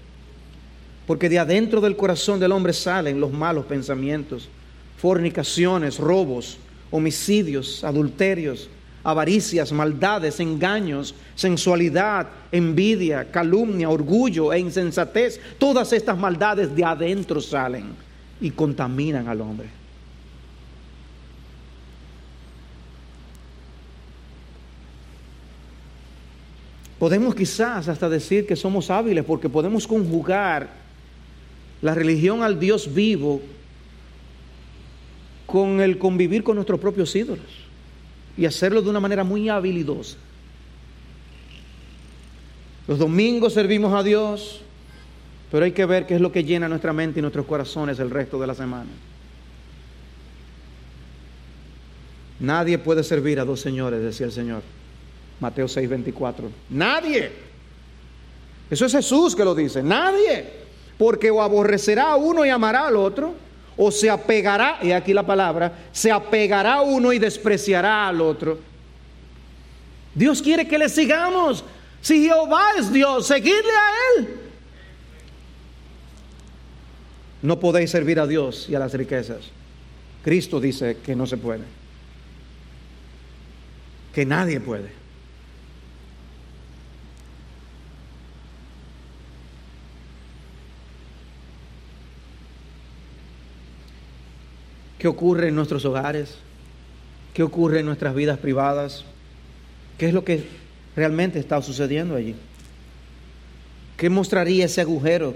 Porque de adentro del corazón del hombre salen los malos pensamientos fornicaciones, robos, homicidios, adulterios, avaricias, maldades, engaños, sensualidad, envidia, calumnia, orgullo e insensatez. Todas estas maldades de adentro salen y contaminan al hombre. Podemos quizás hasta decir que somos hábiles porque podemos conjugar la religión al Dios vivo con el convivir con nuestros propios ídolos y hacerlo de una manera muy habilidosa. Los domingos servimos a Dios, pero hay que ver qué es lo que llena nuestra mente y nuestros corazones el resto de la semana. Nadie puede servir a dos señores, decía el Señor. Mateo 6:24. Nadie. Eso es Jesús que lo dice. Nadie. Porque o aborrecerá a uno y amará al otro o se apegará, y aquí la palabra, se apegará a uno y despreciará al otro. Dios quiere que le sigamos. Si Jehová es Dios, seguidle a Él. No podéis servir a Dios y a las riquezas. Cristo dice que no se puede. Que nadie puede. ¿Qué ocurre en nuestros hogares? ¿Qué ocurre en nuestras vidas privadas? ¿Qué es lo que realmente está sucediendo allí? ¿Qué mostraría ese agujero?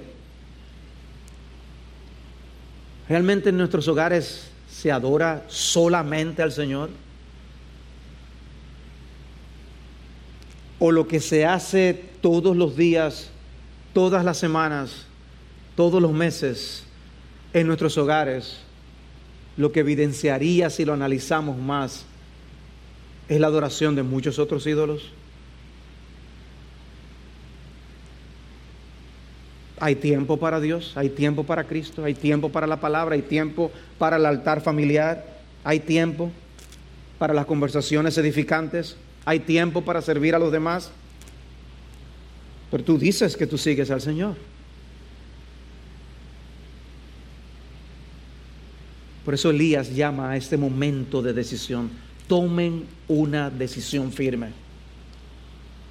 ¿Realmente en nuestros hogares se adora solamente al Señor? ¿O lo que se hace todos los días, todas las semanas, todos los meses en nuestros hogares lo que evidenciaría si lo analizamos más es la adoración de muchos otros ídolos. Hay tiempo para Dios, hay tiempo para Cristo, hay tiempo para la palabra, hay tiempo para el altar familiar, hay tiempo para las conversaciones edificantes, hay tiempo para servir a los demás. Pero tú dices que tú sigues al Señor. Por eso Elías llama a este momento de decisión. Tomen una decisión firme.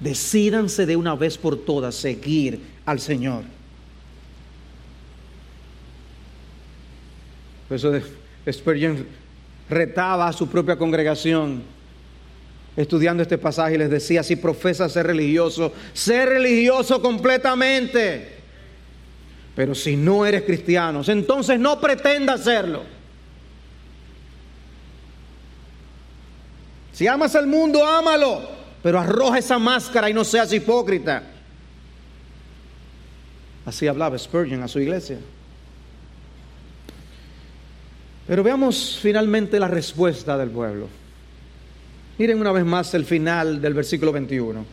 Decídanse de una vez por todas seguir al Señor. Por eso Spurgeon retaba a su propia congregación estudiando este pasaje y les decía, si profesas ser religioso, sé religioso completamente. Pero si no eres cristiano, entonces no pretenda serlo. Si amas al mundo, ámalo, pero arroja esa máscara y no seas hipócrita. Así hablaba Spurgeon a su iglesia. Pero veamos finalmente la respuesta del pueblo. Miren una vez más el final del versículo 21.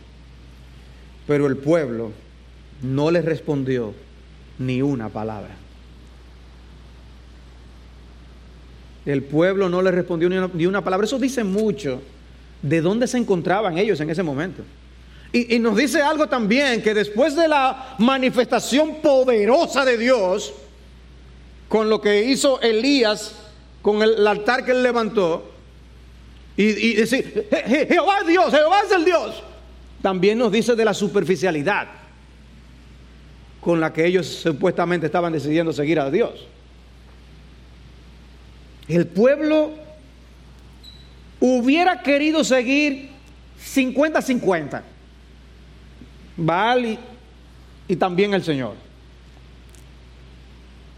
Pero el pueblo no le respondió ni una palabra. El pueblo no le respondió ni una, palabra. Eso dice mucho de dónde se encontraban ellos en ese momento. Y, nos dice algo también, que después de la manifestación poderosa de Dios, con lo que hizo Elías, con el, altar que él levantó, y, y decir, Jehová es Dios, Jehová es el Dios, también nos dice de la superficialidad con la que ellos supuestamente estaban decidiendo seguir a Dios. El pueblo hubiera querido seguir 50-50. Baal y, también el Señor.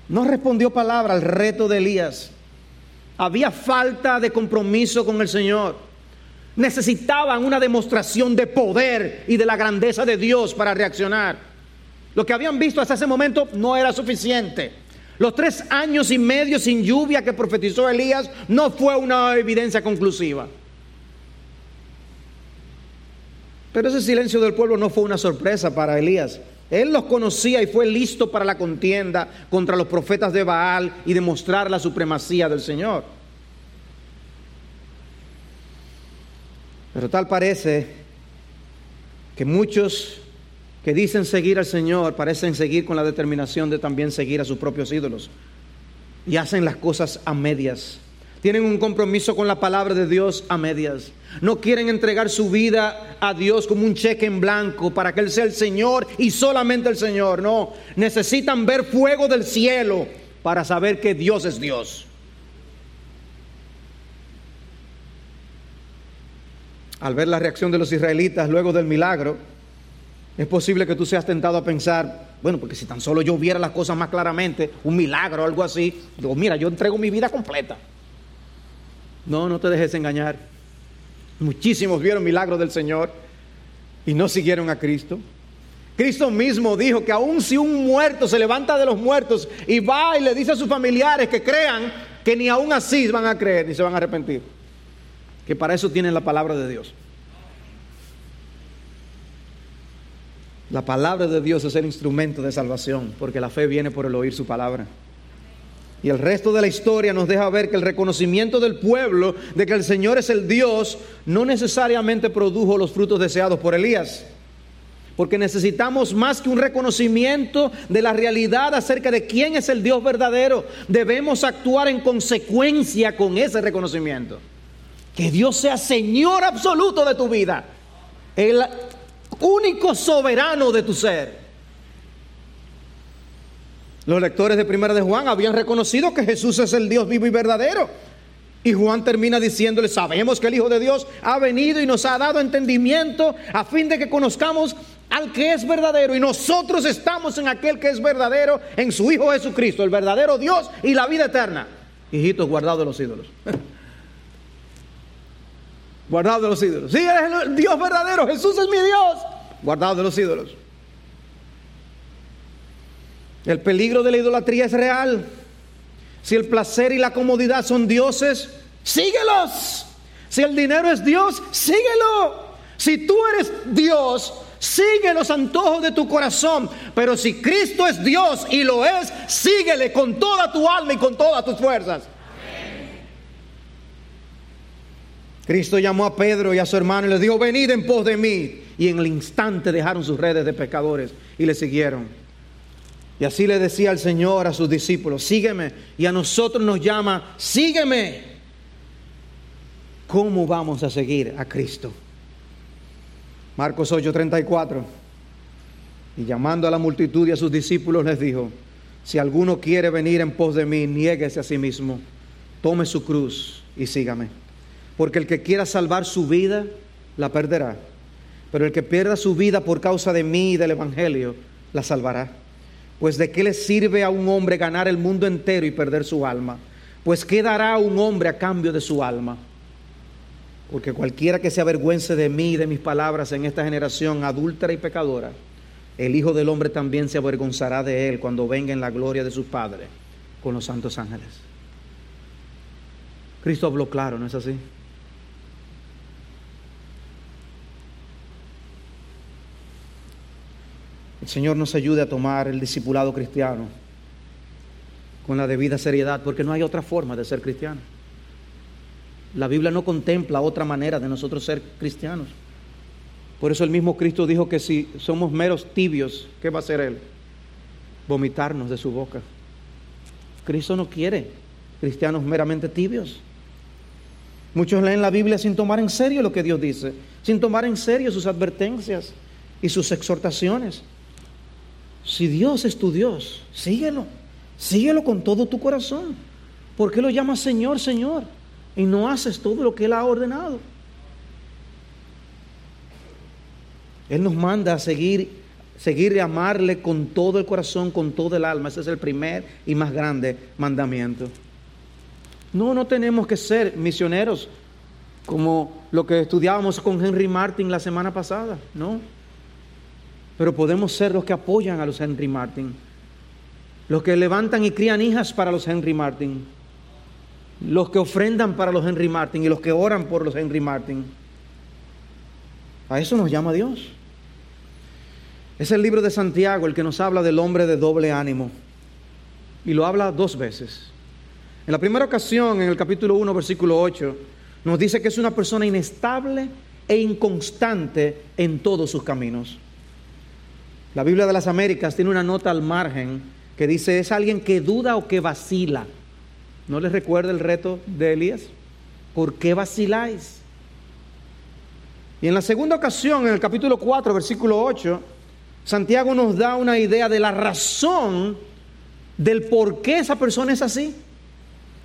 No respondió palabra al reto de Elías. Había falta de compromiso con el Señor. Necesitaban una demostración de poder y de la grandeza de Dios para reaccionar. Lo que habían visto hasta ese momento no era suficiente. Los tres años y medio sin lluvia que profetizó Elías no fue una evidencia conclusiva. Pero ese silencio del pueblo no fue una sorpresa para Elías. Él los conocía y fue listo para la contienda contra los profetas de Baal y demostrar la supremacía del Señor. Pero tal parece que muchos que dicen seguir al Señor parecen seguir con la determinación de también seguir a sus propios ídolos. Y hacen las cosas a medias. Tienen un compromiso con la palabra de Dios a medias. No quieren entregar su vida a Dios como un cheque en blanco para que Él sea el Señor y solamente el Señor. No, necesitan ver fuego del cielo para saber que Dios es Dios. al ver la reacción de los israelitas luego del milagro, es posible que tú seas tentado a pensar, bueno, porque si tan solo yo viera las cosas más claramente, un milagro o algo así, digo, mira, yo entrego mi vida completa. No, no te dejes engañar. Muchísimos vieron milagros del Señor y no siguieron a Cristo. Cristo mismo dijo que aun si un muerto se levanta de los muertos y va y le dice a sus familiares que crean, que ni aún así van a creer ni se van a arrepentir que para eso tienen la palabra de Dios. La palabra de Dios es el instrumento de salvación, porque la fe viene por el oír su palabra. Y el resto de la historia nos deja ver que el reconocimiento del pueblo de que el Señor es el Dios no necesariamente produjo los frutos deseados por Elías. Porque necesitamos más que un reconocimiento de la realidad acerca de quién es el Dios verdadero. Debemos actuar en consecuencia con ese reconocimiento. Que Dios sea Señor absoluto de tu vida. El único soberano de tu ser. Los lectores de Primera de Juan habían reconocido que Jesús es el Dios vivo y verdadero. Y Juan termina diciéndole, sabemos que el Hijo de Dios ha venido y nos ha dado entendimiento a fin de que conozcamos al que es verdadero. Y nosotros estamos en aquel que es verdadero, en su Hijo Jesucristo, el verdadero Dios y la vida eterna. Hijitos guardados de los ídolos. Guardado de los ídolos. Sí, es el Dios verdadero, Jesús es mi Dios, guardado de los ídolos. El peligro de la idolatría es real. Si el placer y la comodidad son dioses, síguelos. Si el dinero es Dios, síguelo. Si tú eres Dios, sigue los antojos de tu corazón. Pero si Cristo es Dios y lo es, síguele con toda tu alma y con todas tus fuerzas. Cristo llamó a Pedro y a su hermano y les dijo, venid en pos de mí. Y en el instante dejaron sus redes de pescadores y le siguieron. Y así le decía el Señor a sus discípulos, sígueme. Y a nosotros nos llama, sígueme. ¿Cómo vamos a seguir a Cristo? Marcos 8:34. Y llamando a la multitud y a sus discípulos les dijo, si alguno quiere venir en pos de mí, niéguese a sí mismo, tome su cruz y sígame. Porque el que quiera salvar su vida, la perderá. Pero el que pierda su vida por causa de mí y del Evangelio, la salvará. Pues de qué le sirve a un hombre ganar el mundo entero y perder su alma? Pues qué dará un hombre a cambio de su alma? Porque cualquiera que se avergüence de mí y de mis palabras en esta generación adúltera y pecadora, el Hijo del Hombre también se avergonzará de él cuando venga en la gloria de su Padre con los santos ángeles. Cristo habló claro, ¿no es así? El Señor nos ayude a tomar el discipulado cristiano con la debida seriedad, porque no hay otra forma de ser cristiano. La Biblia no contempla otra manera de nosotros ser cristianos. Por eso el mismo Cristo dijo que si somos meros tibios, ¿qué va a hacer Él? Vomitarnos de su boca. Cristo no quiere cristianos meramente tibios. Muchos leen la Biblia sin tomar en serio lo que Dios dice, sin tomar en serio sus advertencias y sus exhortaciones. Si Dios es tu Dios, síguelo. Síguelo con todo tu corazón. ¿Por qué lo llamas Señor, Señor? Y no haces todo lo que Él ha ordenado. Él nos manda a seguir seguir y amarle con todo el corazón, con todo el alma. Ese es el primer y más grande mandamiento. No, no tenemos que ser misioneros como lo que estudiábamos con Henry Martin la semana pasada, no. Pero podemos ser los que apoyan a los Henry Martin, los que levantan y crían hijas para los Henry Martin, los que ofrendan para los Henry Martin y los que oran por los Henry Martin. A eso nos llama Dios. Es el libro de Santiago el que nos habla del hombre de doble ánimo. Y lo habla dos veces. En la primera ocasión, en el capítulo 1, versículo 8, nos dice que es una persona inestable e inconstante en todos sus caminos. La Biblia de las Américas tiene una nota al margen que dice es alguien que duda o que vacila. ¿No les recuerda el reto de Elías? ¿Por qué vaciláis? Y en la segunda ocasión, en el capítulo 4, versículo 8, Santiago nos da una idea de la razón del por qué esa persona es así.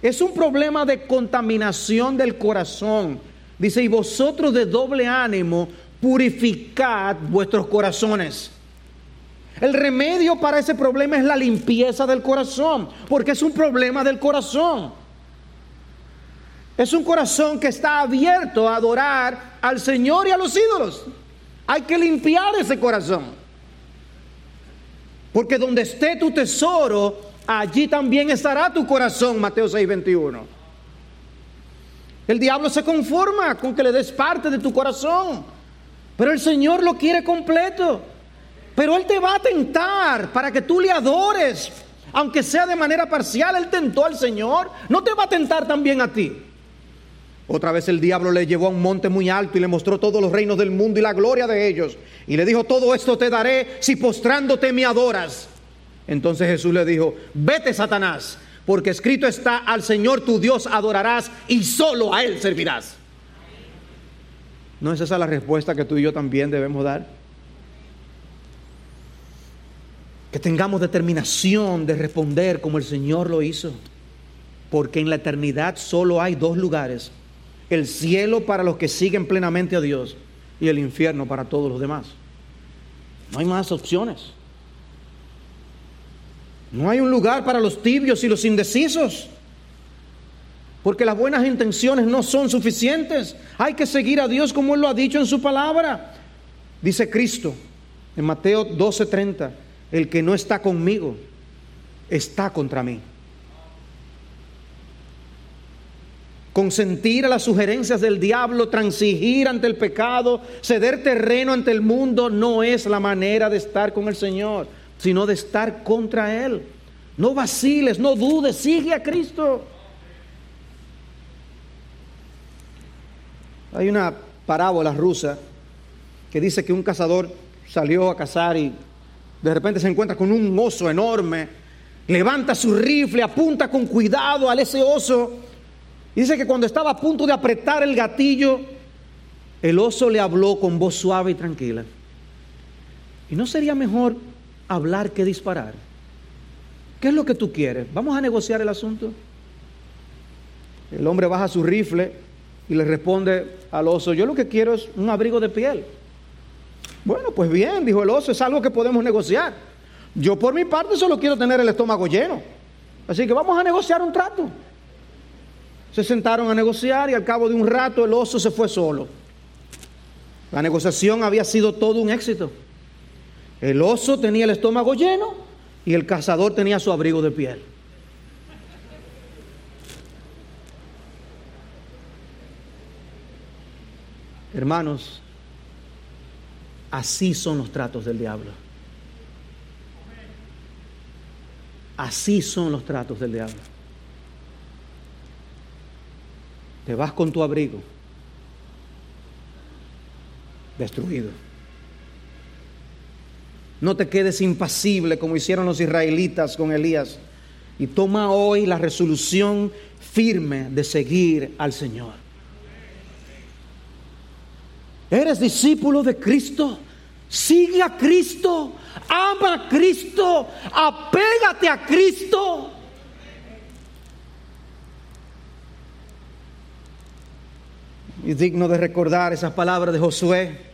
Es un problema de contaminación del corazón. Dice, y vosotros de doble ánimo, purificad vuestros corazones. El remedio para ese problema es la limpieza del corazón, porque es un problema del corazón. Es un corazón que está abierto a adorar al Señor y a los ídolos. Hay que limpiar ese corazón. Porque donde esté tu tesoro, allí también estará tu corazón, Mateo 6, 21. El diablo se conforma con que le des parte de tu corazón, pero el Señor lo quiere completo. Pero Él te va a tentar para que tú le adores, aunque sea de manera parcial. Él tentó al Señor, no te va a tentar también a ti. Otra vez el diablo le llevó a un monte muy alto y le mostró todos los reinos del mundo y la gloria de ellos. Y le dijo, todo esto te daré si postrándote me adoras. Entonces Jesús le dijo, vete Satanás, porque escrito está, al Señor tu Dios adorarás y solo a Él servirás. ¿No es esa la respuesta que tú y yo también debemos dar? Que tengamos determinación de responder como el Señor lo hizo. Porque en la eternidad solo hay dos lugares. El cielo para los que siguen plenamente a Dios y el infierno para todos los demás. No hay más opciones. No hay un lugar para los tibios y los indecisos. Porque las buenas intenciones no son suficientes. Hay que seguir a Dios como Él lo ha dicho en su palabra. Dice Cristo en Mateo 12:30, el que no está conmigo está contra mí. Consentir a las sugerencias del diablo, transigir ante el pecado, ceder terreno ante el mundo, no es la manera de estar con el Señor sino de estar contra Él. No vaciles, no dudes, sigue a Cristo. Hay una parábola rusa que dice que un cazador salió a cazar y de repente se encuentra con un oso enorme, levanta su rifle, apunta con cuidado al ese oso y dice que cuando estaba a punto de apretar el gatillo, el oso le habló con voz suave y tranquila. ¿Y no sería mejor hablar que disparar. ¿Qué es lo que tú quieres? ¿Vamos a negociar el asunto? El hombre baja su rifle y le responde al oso, yo lo que quiero es un abrigo de piel. Bueno, pues bien, dijo el oso, es algo que podemos negociar. Yo por mi parte solo quiero tener el estómago lleno. Así que vamos a negociar un trato. Se sentaron a negociar y al cabo de un rato el oso se fue solo. La negociación había sido todo un éxito. El oso tenía el estómago lleno y el cazador tenía su abrigo de piel. Hermanos, así son los tratos del diablo. Así son los tratos del diablo. Te vas con tu abrigo destruido. No te quedes impasible como hicieron los israelitas con Elías. Y toma hoy la resolución firme de seguir al Señor. ¿Eres discípulo de Cristo? Sigue a Cristo, ama a Cristo, apégate a Cristo. Y digno de recordar esas palabras de Josué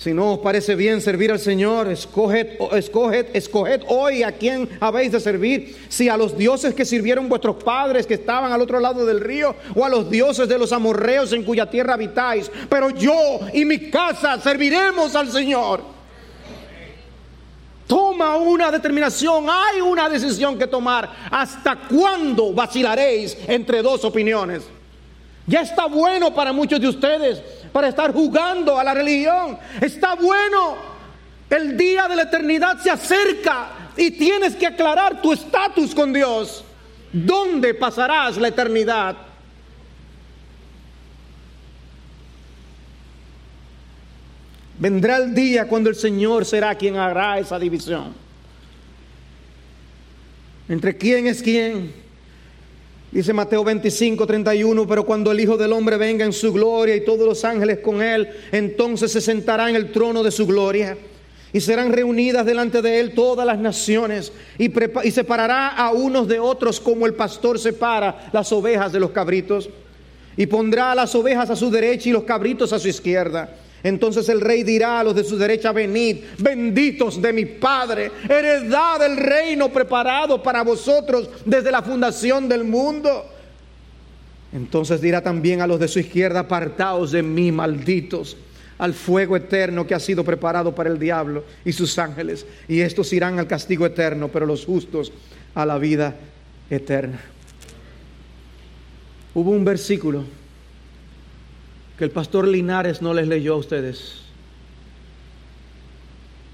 Si no os parece bien servir al Señor, escoged, escoged, escoged hoy a quién habéis de servir. Si a los dioses que sirvieron vuestros padres que estaban al otro lado del río, o a los dioses de los amorreos en cuya tierra habitáis. Pero yo y mi casa serviremos al Señor. Toma una determinación, hay una decisión que tomar. ¿Hasta cuándo vacilaréis entre dos opiniones? Ya está bueno para muchos de ustedes para estar jugando a la religión. Está bueno. El día de la eternidad se acerca y tienes que aclarar tu estatus con Dios. ¿Dónde pasarás la eternidad? Vendrá el día cuando el Señor será quien hará esa división. Entre quién es quién. Dice Mateo 25, 31, pero cuando el Hijo del Hombre venga en su gloria y todos los ángeles con él, entonces se sentará en el trono de su gloria y serán reunidas delante de él todas las naciones y, separará a unos de otros como el pastor separa las ovejas de los cabritos y pondrá a las ovejas a su derecha y los cabritos a su izquierda. Entonces el rey dirá a los de su derecha, venid, benditos de mi Padre, heredad del reino preparado para vosotros desde la fundación del mundo. Entonces dirá también a los de su izquierda, apartaos de mí, malditos, al fuego eterno que ha sido preparado para el diablo y sus ángeles. Y estos irán al castigo eterno, pero los justos a la vida eterna. Hubo un versículo que el pastor Linares no les leyó a ustedes.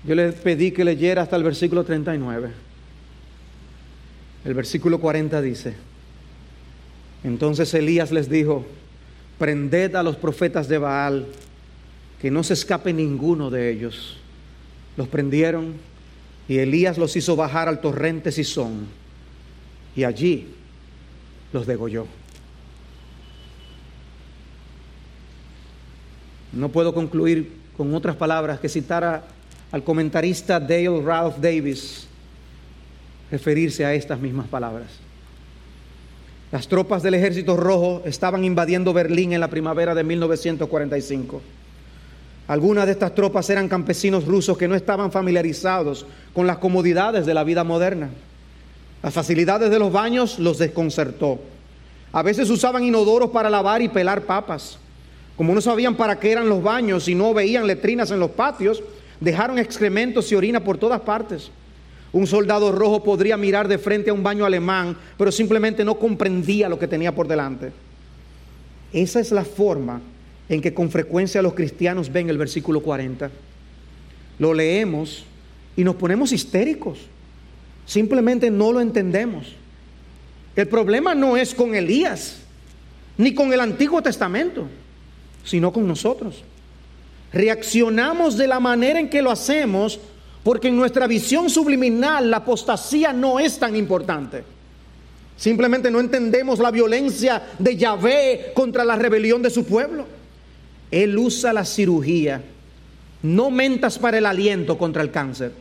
Yo les pedí que leyera hasta el versículo 39. El versículo 40 dice, entonces Elías les dijo, prended a los profetas de Baal, que no se escape ninguno de ellos. Los prendieron y Elías los hizo bajar al torrente Sison y allí los degolló. No puedo concluir con otras palabras que citar al comentarista Dale Ralph Davis referirse a estas mismas palabras. Las tropas del ejército rojo estaban invadiendo Berlín en la primavera de 1945. Algunas de estas tropas eran campesinos rusos que no estaban familiarizados con las comodidades de la vida moderna. Las facilidades de los baños los desconcertó. A veces usaban inodoros para lavar y pelar papas. Como no sabían para qué eran los baños y no veían letrinas en los patios, dejaron excrementos y orina por todas partes. Un soldado rojo podría mirar de frente a un baño alemán, pero simplemente no comprendía lo que tenía por delante. Esa es la forma en que con frecuencia los cristianos ven el versículo 40. Lo leemos y nos ponemos histéricos. Simplemente no lo entendemos. El problema no es con Elías, ni con el Antiguo Testamento sino con nosotros. Reaccionamos de la manera en que lo hacemos porque en nuestra visión subliminal la apostasía no es tan importante. Simplemente no entendemos la violencia de Yahvé contra la rebelión de su pueblo. Él usa la cirugía, no mentas para el aliento contra el cáncer.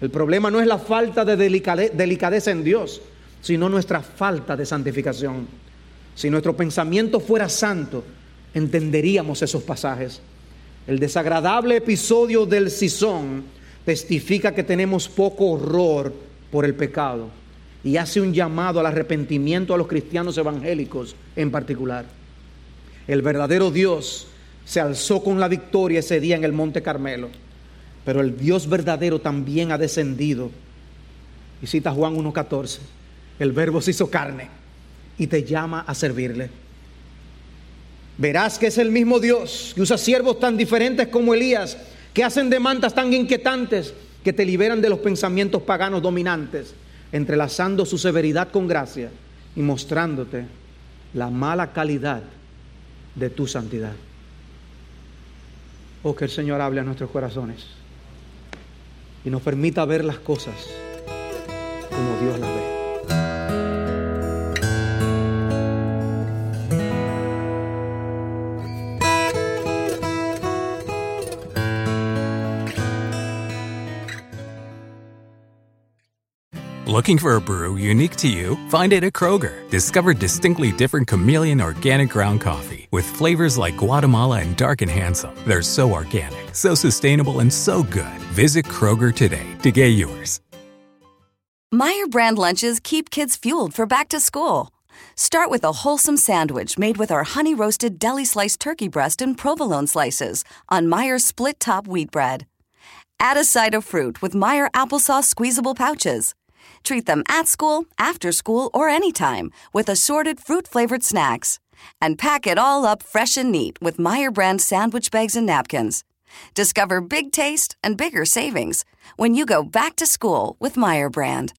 El problema no es la falta de delicadeza en Dios, sino nuestra falta de santificación. Si nuestro pensamiento fuera santo, entenderíamos esos pasajes. El desagradable episodio del Sison testifica que tenemos poco horror por el pecado y hace un llamado al arrepentimiento a los cristianos evangélicos en particular. El verdadero Dios se alzó con la victoria ese día en el Monte Carmelo, pero el Dios verdadero también ha descendido. Y cita Juan 1.14, el verbo se hizo carne y te llama a servirle. Verás que es el mismo Dios que usa siervos tan diferentes como Elías, que hacen demandas tan inquietantes que te liberan de los pensamientos paganos dominantes, entrelazando su severidad con gracia y mostrándote la mala calidad de tu santidad. Oh, que el Señor hable a nuestros corazones y nos permita ver las cosas como Dios las ve. Looking for a brew unique to you? Find it at Kroger. Discover distinctly different chameleon organic ground coffee with flavors like Guatemala and Dark and Handsome. They're so organic, so sustainable, and so good. Visit Kroger today to get yours. Meyer brand lunches keep kids fueled for back to school. Start with a wholesome sandwich made with our honey roasted deli sliced turkey breast and provolone slices on Meyer's split top wheat bread. Add a side of fruit with Meyer applesauce squeezable pouches. Treat them at school, after school, or anytime with assorted fruit flavored snacks. And pack it all up fresh and neat with Meyer brand sandwich bags and napkins. Discover big taste and bigger savings when you go back to school with Meyer brand.